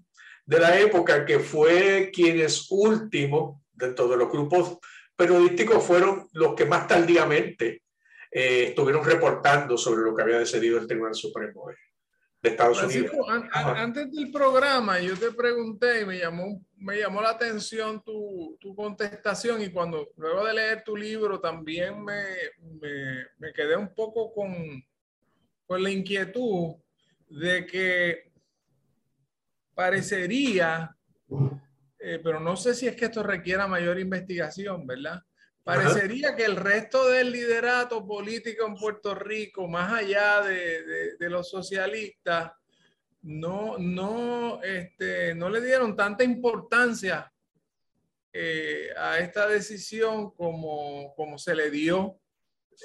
de la época, que fue quienes último, dentro de los grupos periodísticos, fueron los que más tardíamente eh, estuvieron reportando sobre lo que había decidido el Tribunal Supremo de Estados Unidos. antes del programa, yo te pregunté y me llamó, me llamó la atención tu, tu contestación y cuando luego de leer tu libro también me, me, me quedé un poco con, con la inquietud de que parecería, eh, pero no sé si es que esto requiera mayor investigación, ¿verdad? Parecería que el resto del liderato político en Puerto Rico, más allá de, los socialistas, no, no, este, no le dieron tanta importancia eh, a esta decisión como, como se le dio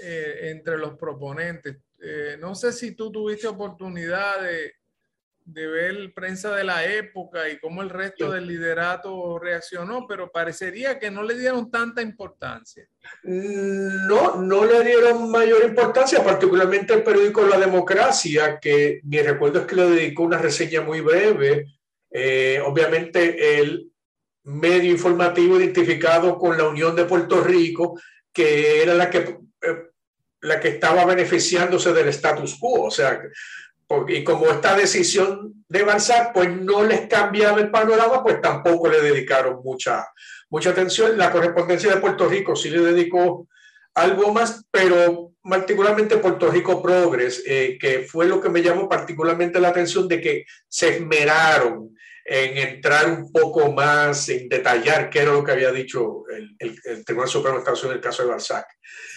eh, entre los proponentes. Eh, no sé si tú tuviste oportunidad de, de, ver prensa de la época y cómo el resto del liderato reaccionó, pero parecería que no le dieron tanta importancia. No, no le dieron mayor importancia, particularmente el periódico La Democracia, que mi recuerdo es que le dedicó una reseña muy breve. Eh, obviamente el medio informativo identificado con la Unión de Puerto Rico, que era la que eh, la que estaba beneficiándose del status quo. O sea, y como esta decisión de Balzac pues no les cambiaba el panorama, pues tampoco le dedicaron mucha, mucha atención. La correspondencia de Puerto Rico sí le dedicó algo más, pero particularmente Puerto Rico Progress, eh, que fue lo que me llamó particularmente la atención de que se esmeraron en entrar un poco más, en detallar qué era lo que había dicho el, el, Tribunal Supremo de Estados Unidos en el caso de Balzac.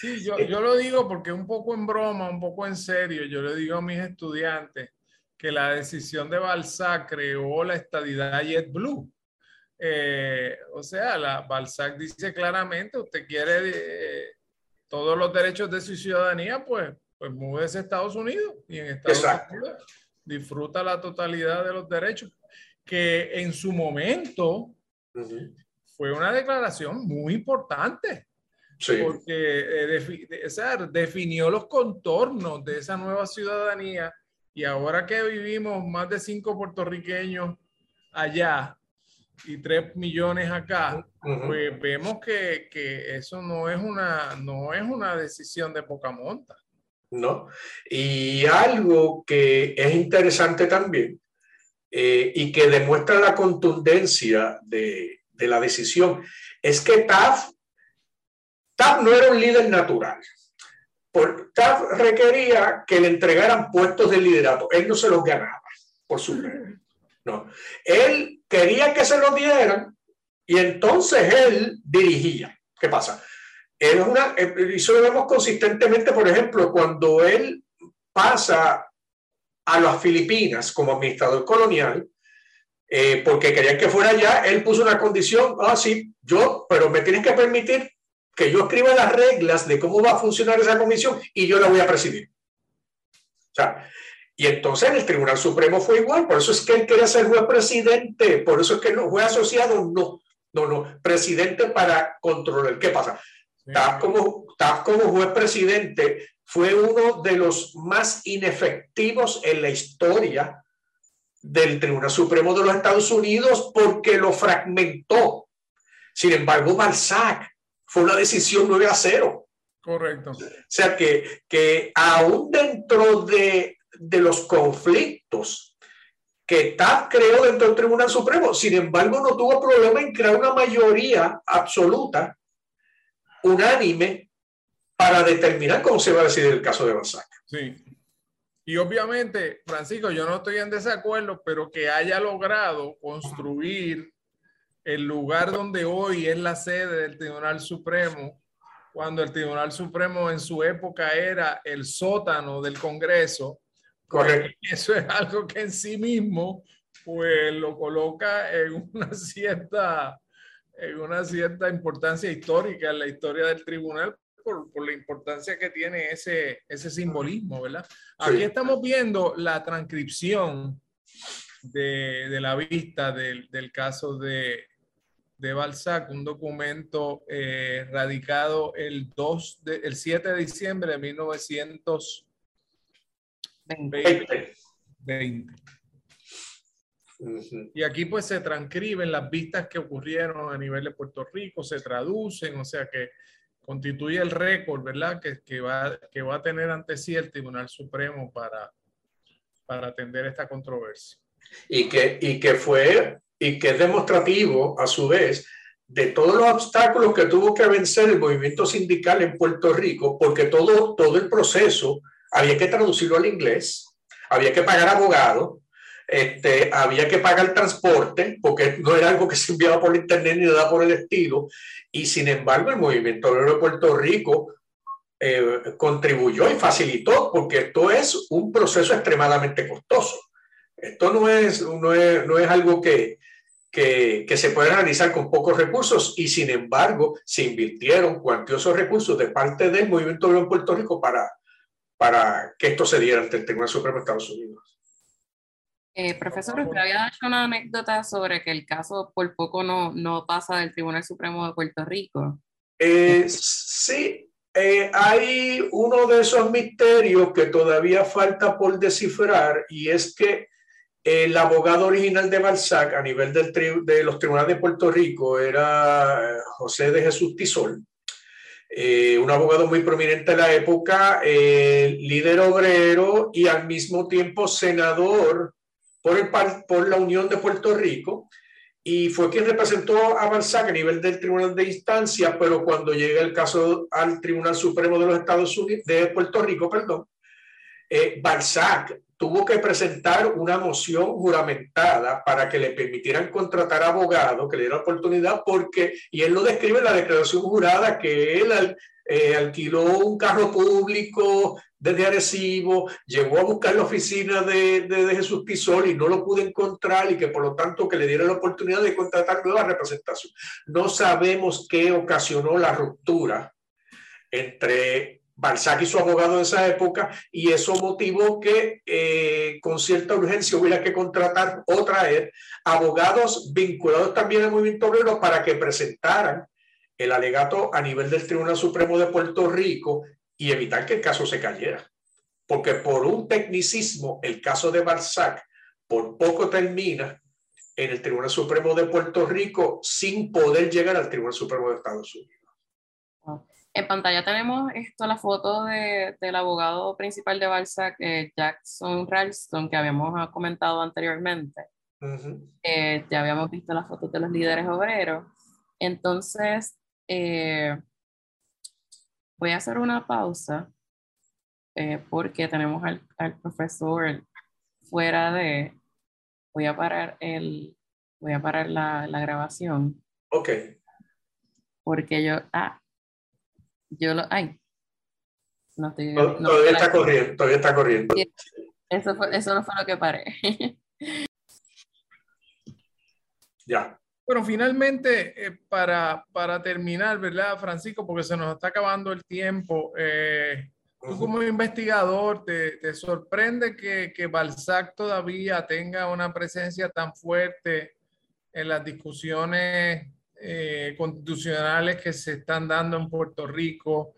Sí, yo, yo, lo digo porque un poco en broma, un poco en serio, yo le digo a mis estudiantes que la decisión de Balzac creó la estadidad JetBlue. Eh, o sea, la, Balzac dice claramente, usted quiere eh, todos los derechos de su ciudadanía, pues, pues múdese a Estados Unidos y en Estados Unidos disfruta la totalidad de los derechos que en su momento fue una declaración muy importante. Porque eh, definió los contornos de esa nueva ciudadanía y ahora que vivimos más de cinco puertorriqueños allá y tres millones acá, pues vemos que, que, eso no es, una, no es una decisión de poca monta. No, y algo que es interesante también eh, y que demuestra la contundencia de, la decisión es que TAF, TAF no era un líder natural. Por, TAF requería que le entregaran puestos de liderato. Él no se los ganaba por su No. Él quería que se los dieran y entonces él dirigía. ¿Qué pasa? eh, eso lo vemos consistentemente, por ejemplo, cuando él pasa a las Filipinas como administrador colonial, eh, porque querían que fuera allá, él puso una condición, ah, sí, yo, pero me tienes que permitir que yo escriba las reglas de cómo va a funcionar esa comisión y yo la voy a presidir. O sea, y entonces en el Tribunal Supremo fue igual, por eso es que él quería ser juez presidente, por eso es que no fue asociado, no, no, no, presidente para controlar. ¿Qué pasa? Taft como, como juez presidente fue uno de los más inefectivos en la historia del Tribunal Supremo de los Estados Unidos porque lo fragmentó. Sin embargo, Balzac fue una decisión 9 a 0. Correcto. O sea que, que aún dentro de, de los conflictos que Taft creó dentro del Tribunal Supremo, sin embargo, no tuvo problema en crear una mayoría absoluta unánime para determinar cómo se va a decidir el caso de Balzac. Sí. Y obviamente, Francisco, yo no estoy en desacuerdo, pero que haya logrado construir el lugar donde hoy es la sede del Tribunal Supremo, cuando el Tribunal Supremo en su época era el sótano del Congreso. Correcto. Eso es algo que en sí mismo, pues lo coloca en una cierta en una cierta importancia histórica en la historia del tribunal por, por la importancia que tiene ese, ese simbolismo, ¿verdad? Aquí estamos viendo la transcripción de, de la vista del, del caso de, de, Balzac, un documento eh, radicado el, 2 de, el 7 de diciembre de 1920. 20. Y aquí pues se transcriben las vistas que ocurrieron a nivel de Puerto Rico, se traducen, o sea que constituye el récord, ¿verdad? Que, que, va, que va a tener ante sí el Tribunal Supremo para, para atender esta controversia. Y que, y que fue, y que es demostrativo a su vez de todos los obstáculos que tuvo que vencer el movimiento sindical en Puerto Rico, porque todo, todo el proceso había que traducirlo al inglés, había que pagar abogados, este, había que pagar transporte, porque no era algo que se enviaba por internet ni nada por el estilo, y sin embargo el movimiento obrero de Puerto Rico eh, contribuyó y facilitó, porque esto es un proceso extremadamente costoso. Esto no es, no es, no es algo que, que, se puede realizar con pocos recursos y sin embargo se invirtieron cuantiosos recursos de parte del movimiento obrero en Puerto Rico para, para que esto se diera ante el Tribunal Supremo de Estados Unidos. Eh, profesor, usted había hecho una anécdota sobre que el caso por poco no, no pasa del Tribunal Supremo de Puerto Rico. Eh, sí, eh, hay uno de esos misterios que todavía falta por descifrar y es que el abogado original de Balzac a nivel de los tribunales de Puerto Rico era José de Jesús Tisol, un abogado muy prominente en la época, líder obrero y al mismo tiempo senador por, el, por la Unión de Puerto Rico y fue quien representó a Balzac a nivel del Tribunal de Instancia, pero cuando llega el caso al Tribunal Supremo de los Estados Unidos, de Puerto Rico, perdón, eh, Balzac tuvo que presentar una moción juramentada para que le permitieran contratar abogado, que le diera oportunidad, porque, y él lo describe en la declaración jurada, que él eh, alquiló un carro público, desde Arecibo, llegó a buscar la oficina de, de, Jesús Tisol y no lo pude encontrar y que por lo tanto que le diera la oportunidad de contratar nueva representación. No sabemos qué ocasionó la ruptura entre Balzac y su abogado de esa época y eso motivó que eh, con cierta urgencia hubiera que contratar o traer abogados vinculados también al movimiento obrero para que presentaran el alegato a nivel del Tribunal Supremo de Puerto Rico y evitar que el caso se cayera. Porque por un tecnicismo, el caso de Balzac por poco termina en el Tribunal Supremo de Puerto Rico sin poder llegar al Tribunal Supremo de Estados Unidos. En pantalla tenemos esto, la foto de, del abogado principal de Balzac, eh, Jackson Ralston, que habíamos comentado anteriormente. Eh, ya habíamos visto las fotos de los líderes obreros. Entonces, eh, Voy a hacer una pausa eh, porque tenemos al, al, profesor fuera de... Voy a parar, el, voy a parar la, la grabación. Ok. Porque yo... Ah, Yo lo. Ay. No estoy. todavía está corriendo, todavía está corriendo. Eso, fue, eso no fue lo que paré. ya. Bueno, finalmente, eh, para, para, terminar, ¿verdad, Francisco? Porque se nos está acabando el tiempo. Eh, tú como investigador, ¿te, te sorprende que, que, Balzac todavía tenga una presencia tan fuerte en las discusiones eh, constitucionales que se están dando en Puerto Rico?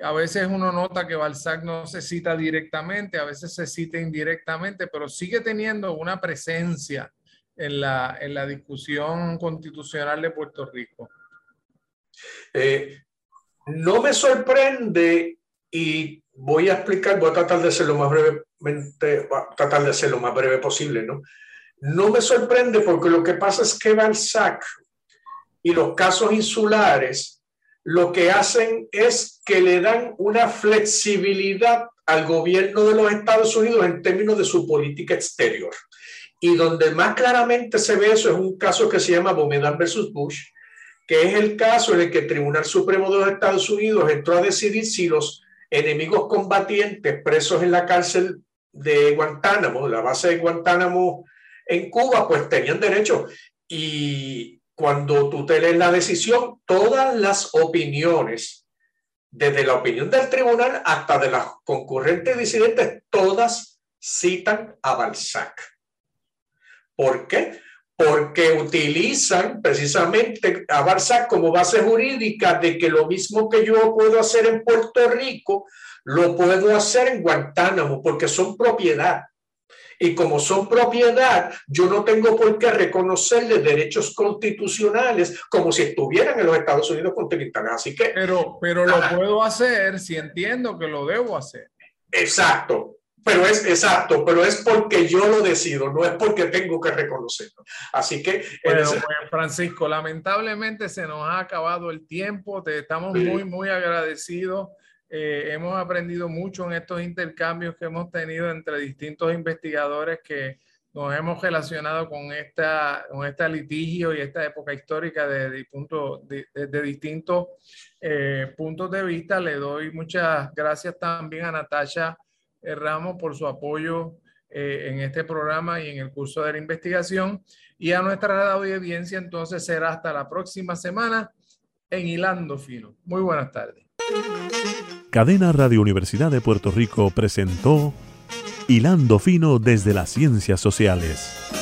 A veces uno nota que Balzac no se cita directamente, a veces se cita indirectamente, pero sigue teniendo una presencia en la, en la discusión constitucional de Puerto Rico? Eh, no me sorprende y voy a explicar, voy a tratar de ser lo más brevemente, tratar de ser lo más breve posible, ¿no? No me sorprende porque lo que pasa es que Balzac y los casos insulares lo que hacen es que le dan una flexibilidad al gobierno de los Estados Unidos en términos de su política exterior. Y donde más claramente se ve eso es un caso que se llama Bomedan versus Bush, que es el caso en el que el Tribunal Supremo de los Estados Unidos entró a decidir si los enemigos combatientes presos en la cárcel de Guantánamo, la base de Guantánamo en Cuba, pues tenían derecho. Y cuando tú lees la decisión, todas las opiniones, desde la opinión del tribunal hasta de las concurrentes disidentes, todas citan a Balzac. ¿Por qué? Porque utilizan precisamente a Barça como base jurídica de que lo mismo que yo puedo hacer en Puerto Rico, lo puedo hacer en Guantánamo, porque son propiedad. Y como son propiedad, yo no tengo por qué reconocerles derechos constitucionales como si estuvieran en los Estados Unidos continentales. Así que. Pero, pero lo puedo hacer si entiendo que lo debo hacer. Exacto. Pero es exacto, pero es porque yo lo decido, no es porque tengo que reconocerlo. Así que. Bueno, pues, Francisco, lamentablemente se nos ha acabado el tiempo. Te estamos muy, muy agradecidos. Eh, hemos aprendido mucho en estos intercambios que hemos tenido entre distintos investigadores que nos hemos relacionado con esta, con este litigio y esta época histórica desde de, de, de, distintos eh, puntos de vista. Le doy muchas gracias también a Natasha Ramos por su apoyo eh, en este programa y en el curso de la investigación. Y a nuestra audiencia entonces será hasta la próxima semana en Hilando Fino. Muy buenas tardes. Cadena Radio Universidad de Puerto Rico presentó Hilando Fino desde las Ciencias Sociales.